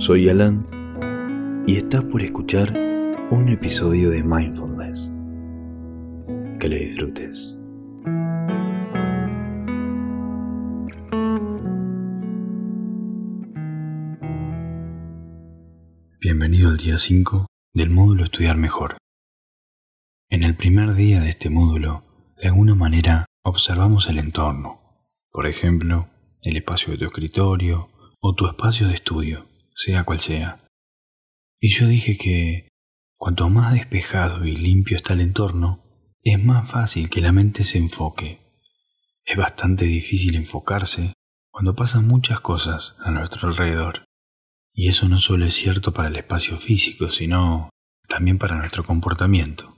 Soy Alan y estás por escuchar un episodio de Mindfulness. Que le disfrutes. Bienvenido al día 5 del módulo Estudiar Mejor. En el primer día de este módulo, de alguna manera observamos el entorno, por ejemplo, el espacio de tu escritorio o tu espacio de estudio, sea cual sea. Y yo dije que cuanto más despejado y limpio está el entorno, es más fácil que la mente se enfoque. Es bastante difícil enfocarse cuando pasan muchas cosas a nuestro alrededor. Y eso no solo es cierto para el espacio físico, sino también para nuestro comportamiento.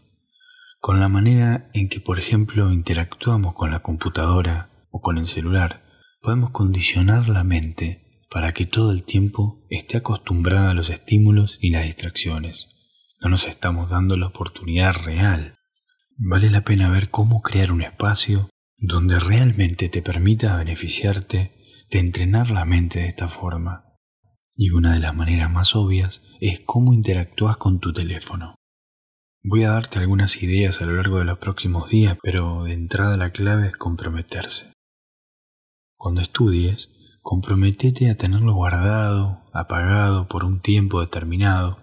Con la manera en que, por ejemplo, interactuamos con la computadora o con el celular, podemos condicionar la mente para que todo el tiempo esté acostumbrada a los estímulos y las distracciones. No nos estamos dando la oportunidad real. Vale la pena ver cómo crear un espacio donde realmente te permita beneficiarte de entrenar la mente de esta forma. Y una de las maneras más obvias es cómo interactúas con tu teléfono. Voy a darte algunas ideas a lo largo de los próximos días, pero de entrada la clave es comprometerse. Cuando estudies, comprometete a tenerlo guardado, apagado por un tiempo determinado.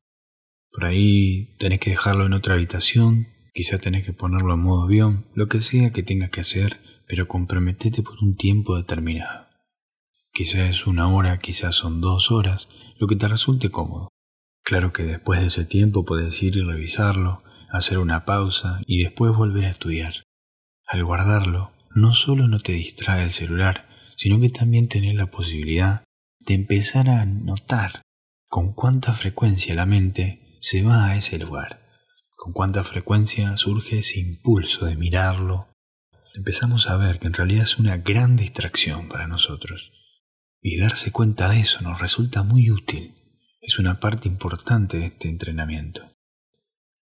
Por ahí tenés que dejarlo en otra habitación, quizá tenés que ponerlo en modo avión, lo que sea que tengas que hacer, pero comprometete por un tiempo determinado. Quizás es una hora, quizás son dos horas, lo que te resulte cómodo. Claro que después de ese tiempo puedes ir y revisarlo, hacer una pausa y después volver a estudiar. Al guardarlo, no solo no te distrae el celular, sino que también tenés la posibilidad de empezar a notar con cuánta frecuencia la mente se va a ese lugar, con cuánta frecuencia surge ese impulso de mirarlo. Empezamos a ver que en realidad es una gran distracción para nosotros. Y darse cuenta de eso nos resulta muy útil. Es una parte importante de este entrenamiento.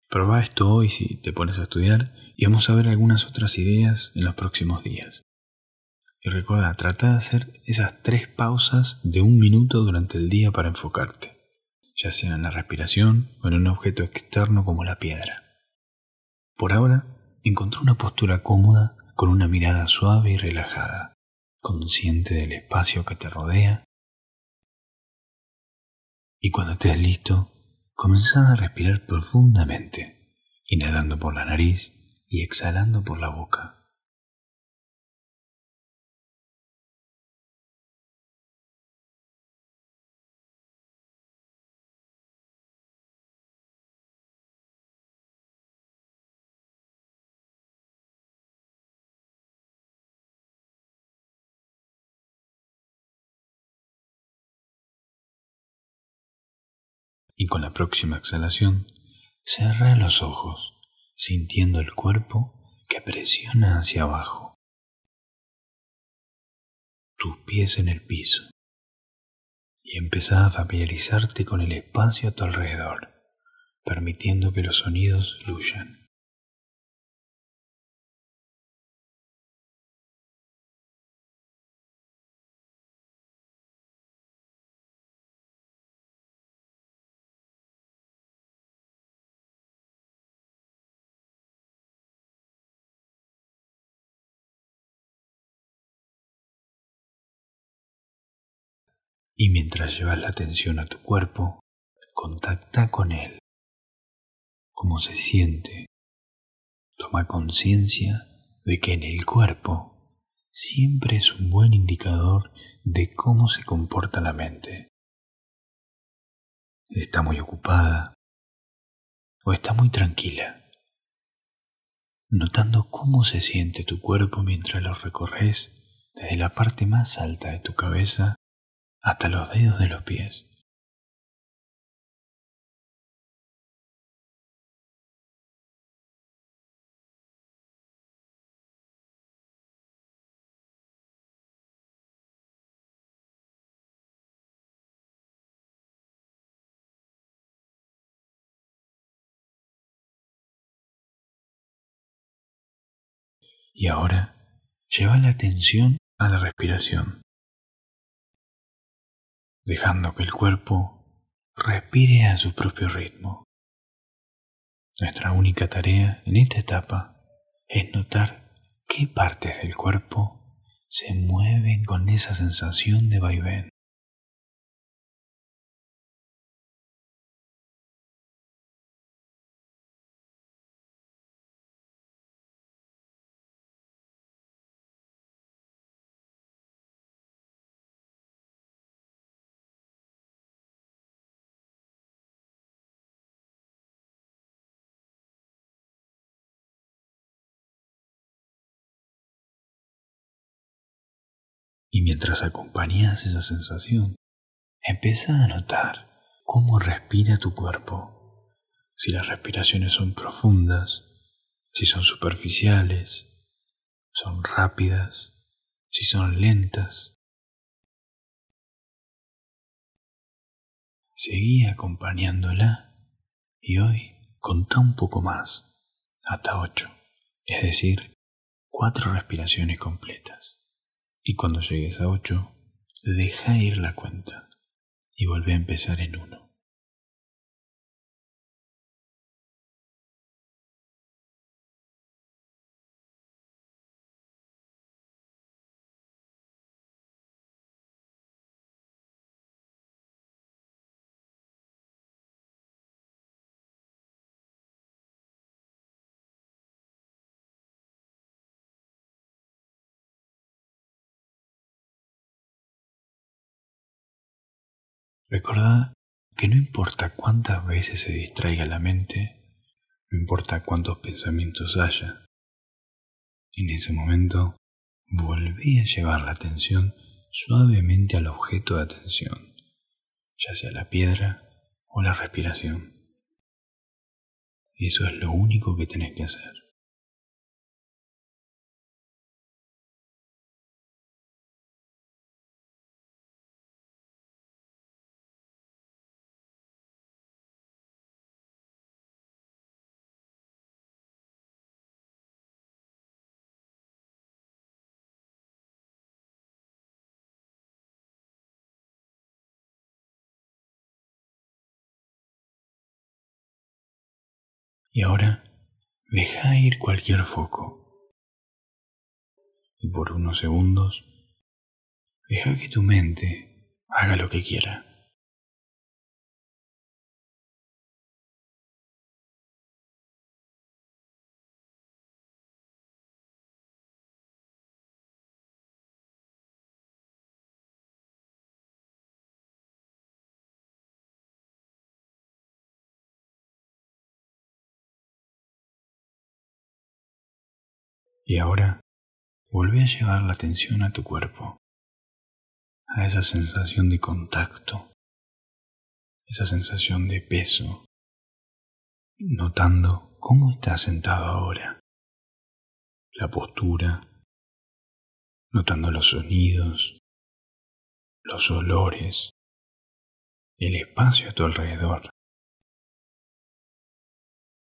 Proba esto hoy si te pones a estudiar y vamos a ver algunas otras ideas en los próximos días. Y recuerda, trata de hacer esas tres pausas de un minuto durante el día para enfocarte, ya sea en la respiración o en un objeto externo como la piedra. Por ahora, encontré una postura cómoda con una mirada suave y relajada, consciente del espacio que te rodea. Y cuando estés listo, comenzá a respirar profundamente, inhalando por la nariz y exhalando por la boca. Y con la próxima exhalación cerra los ojos, sintiendo el cuerpo que presiona hacia abajo. Tus pies en el piso. Y empezá a familiarizarte con el espacio a tu alrededor, permitiendo que los sonidos fluyan. Y mientras llevas la atención a tu cuerpo, contacta con él. ¿Cómo se siente? Toma conciencia de que en el cuerpo siempre es un buen indicador de cómo se comporta la mente. ¿Está muy ocupada o está muy tranquila? Notando cómo se siente tu cuerpo mientras lo recorres desde la parte más alta de tu cabeza hasta los dedos de los pies. Y ahora lleva la atención a la respiración dejando que el cuerpo respire a su propio ritmo. Nuestra única tarea en esta etapa es notar qué partes del cuerpo se mueven con esa sensación de vaivén. Y mientras acompañas esa sensación, empieza a notar cómo respira tu cuerpo. Si las respiraciones son profundas, si son superficiales, son rápidas, si son lentas. Seguí acompañándola y hoy contá un poco más, hasta ocho, es decir, cuatro respiraciones completas. Y cuando llegues a 8, deja ir la cuenta y vuelve a empezar en 1. Recordad que no importa cuántas veces se distraiga la mente, no importa cuántos pensamientos haya, en ese momento volví a llevar la atención suavemente al objeto de atención, ya sea la piedra o la respiración. Eso es lo único que tenés que hacer. Y ahora deja ir cualquier foco. Y por unos segundos, deja que tu mente haga lo que quiera. Y ahora vuelve a llevar la atención a tu cuerpo, a esa sensación de contacto, esa sensación de peso, notando cómo estás sentado ahora, la postura, notando los sonidos, los olores, el espacio a tu alrededor.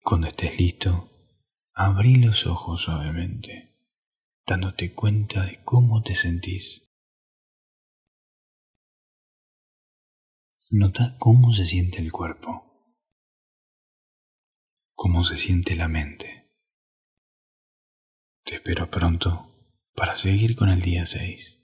Cuando estés listo, Abrí los ojos suavemente, dándote cuenta de cómo te sentís. Nota cómo se siente el cuerpo, cómo se siente la mente. Te espero pronto para seguir con el día 6.